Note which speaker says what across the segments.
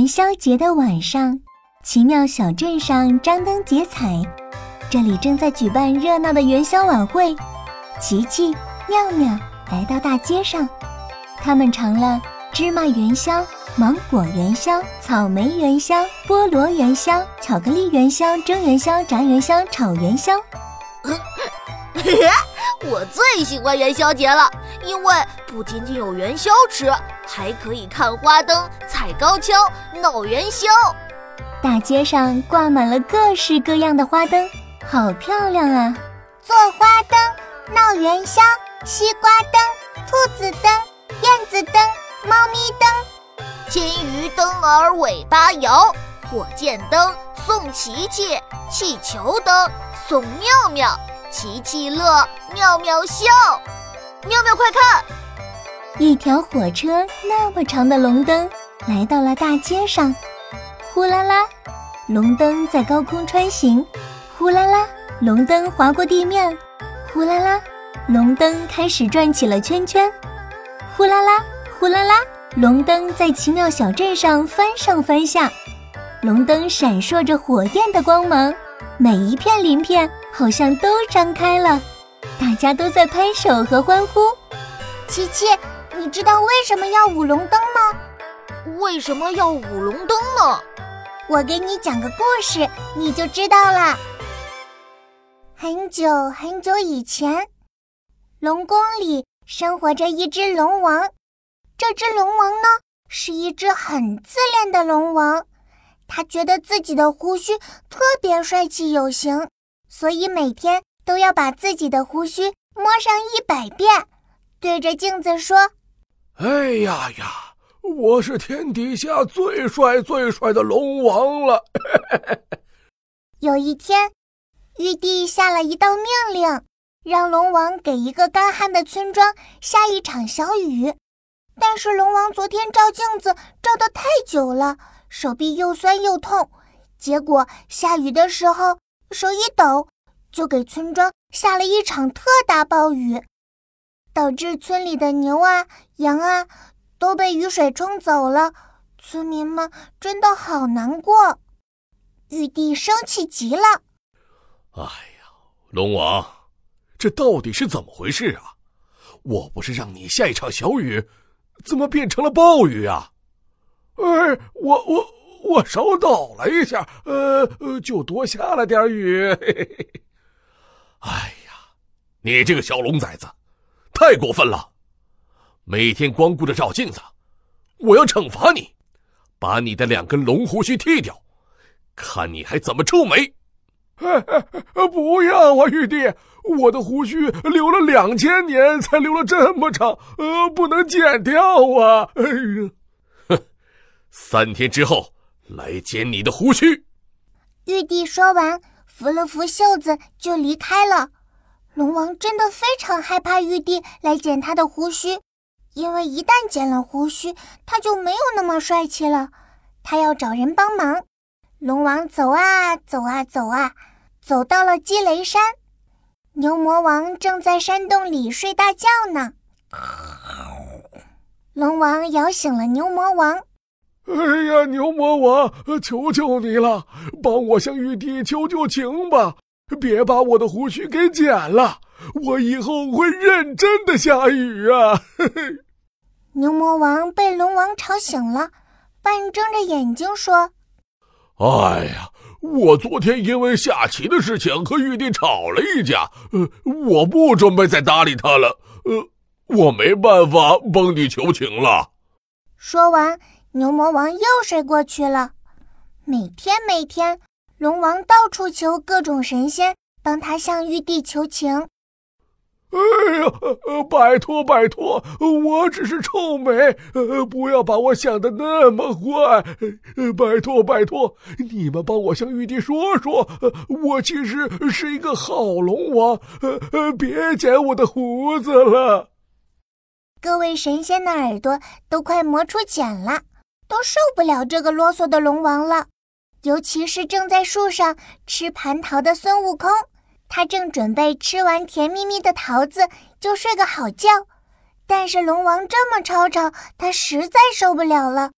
Speaker 1: 元宵节的晚上，奇妙小镇上张灯结彩，这里正在举办热闹的元宵晚会。奇奇、妙妙来到大街上，他们尝了芝麻元宵、芒果元宵、草莓元宵、菠萝元宵、巧克力元宵、蒸元宵、炸元宵、炒元宵。
Speaker 2: 我最喜欢元宵节了，因为不仅仅有元宵吃，还可以看花灯、踩高跷、闹元宵。
Speaker 1: 大街上挂满了各式各样的花灯，好漂亮啊！
Speaker 3: 做花灯、闹元宵、西瓜灯、兔子灯、燕子灯、猫咪灯、
Speaker 2: 金鱼灯儿尾巴摇，火箭灯送琪琪，气球灯送妙妙。奇奇乐，妙妙笑，妙妙快看！
Speaker 1: 一条火车那么长的龙灯来到了大街上，呼啦啦，龙灯在高空穿行；呼啦啦，龙灯划过地面；呼啦啦，龙灯开始转起了圈圈；呼啦啦，呼啦啦，龙灯在奇妙小镇上翻上翻下，龙灯闪烁着火焰的光芒。每一片鳞片好像都张开了，大家都在拍手和欢呼。
Speaker 3: 琪琪，你知道为什么要舞龙灯吗？
Speaker 2: 为什么要舞龙灯呢？
Speaker 3: 我给你讲个故事，你就知道了。很久很久以前，龙宫里生活着一只龙王。这只龙王呢，是一只很自恋的龙王。他觉得自己的胡须特别帅气有型，所以每天都要把自己的胡须摸上一百遍，对着镜子说：“
Speaker 4: 哎呀呀，我是天底下最帅最帅的龙王了！”
Speaker 3: 有一天，玉帝下了一道命令，让龙王给一个干旱的村庄下一场小雨，但是龙王昨天照镜子照得太久了。手臂又酸又痛，结果下雨的时候手一抖，就给村庄下了一场特大暴雨，导致村里的牛啊、羊啊都被雨水冲走了。村民们真的好难过，玉帝生气极了。
Speaker 4: 哎呀，龙王，这到底是怎么回事啊？我不是让你下一场小雨，怎么变成了暴雨啊？哎，我我我手抖了一下，呃呃，就多下了点雨。嘿嘿嘿哎呀，你这个小龙崽子，太过分了！每天光顾着照镜子，我要惩罚你，把你的两根龙胡须剃掉，看你还怎么臭美！不要啊，玉帝，我的胡须留了两千年才留了这么长，呃，不能剪掉啊！哎呀。三天之后来剪你的胡须。
Speaker 3: 玉帝说完，扶了扶袖子就离开了。龙王真的非常害怕玉帝来剪他的胡须，因为一旦剪了胡须，他就没有那么帅气了。他要找人帮忙。龙王走啊走啊走啊，走到了积雷山。牛魔王正在山洞里睡大觉呢。龙王摇醒了牛魔王。
Speaker 4: 哎呀，牛魔王，求求你了，帮我向玉帝求求情吧，别把我的胡须给剪了，我以后会认真的下雨啊！
Speaker 3: 牛魔王被龙王吵醒了，半睁着眼睛说：“
Speaker 4: 哎呀，我昨天因为下棋的事情和玉帝吵了一架，呃，我不准备再搭理他了，呃，我没办法帮你求情了。”
Speaker 3: 说完。牛魔王又睡过去了。每天每天，龙王到处求各种神仙帮他向玉帝求情。
Speaker 4: 哎呀，拜托拜托，我只是臭美，不要把我想的那么坏。拜托拜托，你们帮我向玉帝说说，我其实是一个好龙王，别剪我的胡子了。
Speaker 3: 各位神仙的耳朵都快磨出茧了。都受不了这个啰嗦的龙王了，尤其是正在树上吃蟠桃的孙悟空，他正准备吃完甜蜜蜜的桃子就睡个好觉，但是龙王这么吵吵，他实在受不了了，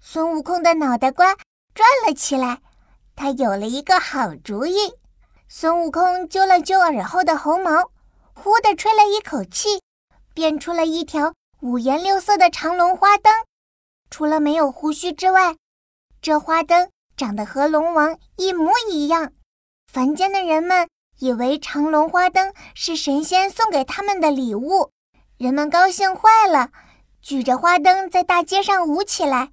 Speaker 3: 孙悟空的脑袋瓜转了起来，他有了一个好主意。孙悟空揪了揪耳后的猴毛，呼地吹了一口气，变出了一条五颜六色的长龙花灯。除了没有胡须之外，这花灯长得和龙王一模一样。凡间的人们以为长龙花灯是神仙送给他们的礼物，人们高兴坏了，举着花灯在大街上舞起来。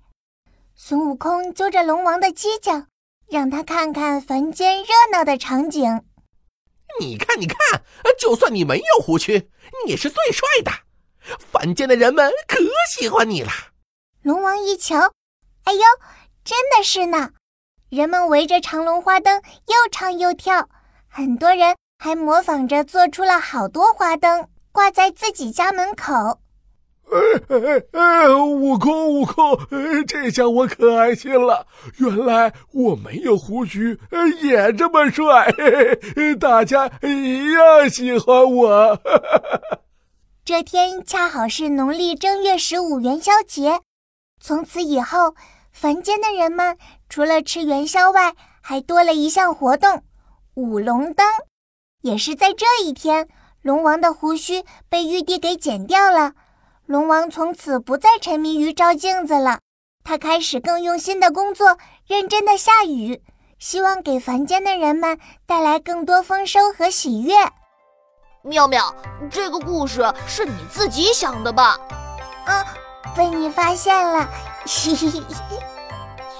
Speaker 3: 孙悟空揪着龙王的犄角，让他看看凡间热闹的场景。
Speaker 5: 你看，你看，就算你没有胡须，你也是最帅的，凡间的人们可喜欢你了。
Speaker 3: 龙王一瞧，哎呦，真的是呢！人们围着长龙花灯又唱又跳，很多人还模仿着做出了好多花灯，挂在自己家门口。
Speaker 4: 哎哎哎！悟空，悟空，这下我可安心了。原来我没有胡须，也这么帅，大家一样喜欢我。
Speaker 3: 这天恰好是农历正月十五元宵节，从此以后，凡间的人们除了吃元宵外，还多了一项活动——舞龙灯。也是在这一天，龙王的胡须被玉帝给剪掉了。龙王从此不再沉迷于照镜子了，他开始更用心的工作，认真的下雨，希望给凡间的人们带来更多丰收和喜悦。
Speaker 2: 妙妙，这个故事是你自己想的吧？
Speaker 3: 啊，被你发现了。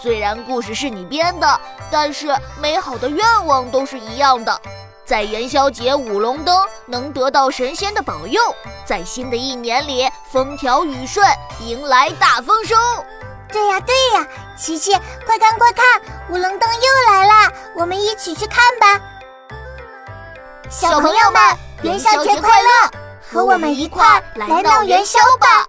Speaker 2: 虽然故事是你编的，但是美好的愿望都是一样的。在元宵节舞龙灯，能得到神仙的保佑，在新的一年里风调雨顺，迎来大丰收。
Speaker 3: 对呀对呀，琪琪，快看快看，舞龙灯又来了，我们一起去看吧。
Speaker 2: 小朋友们，元宵节快乐，和我们一块来闹元宵吧。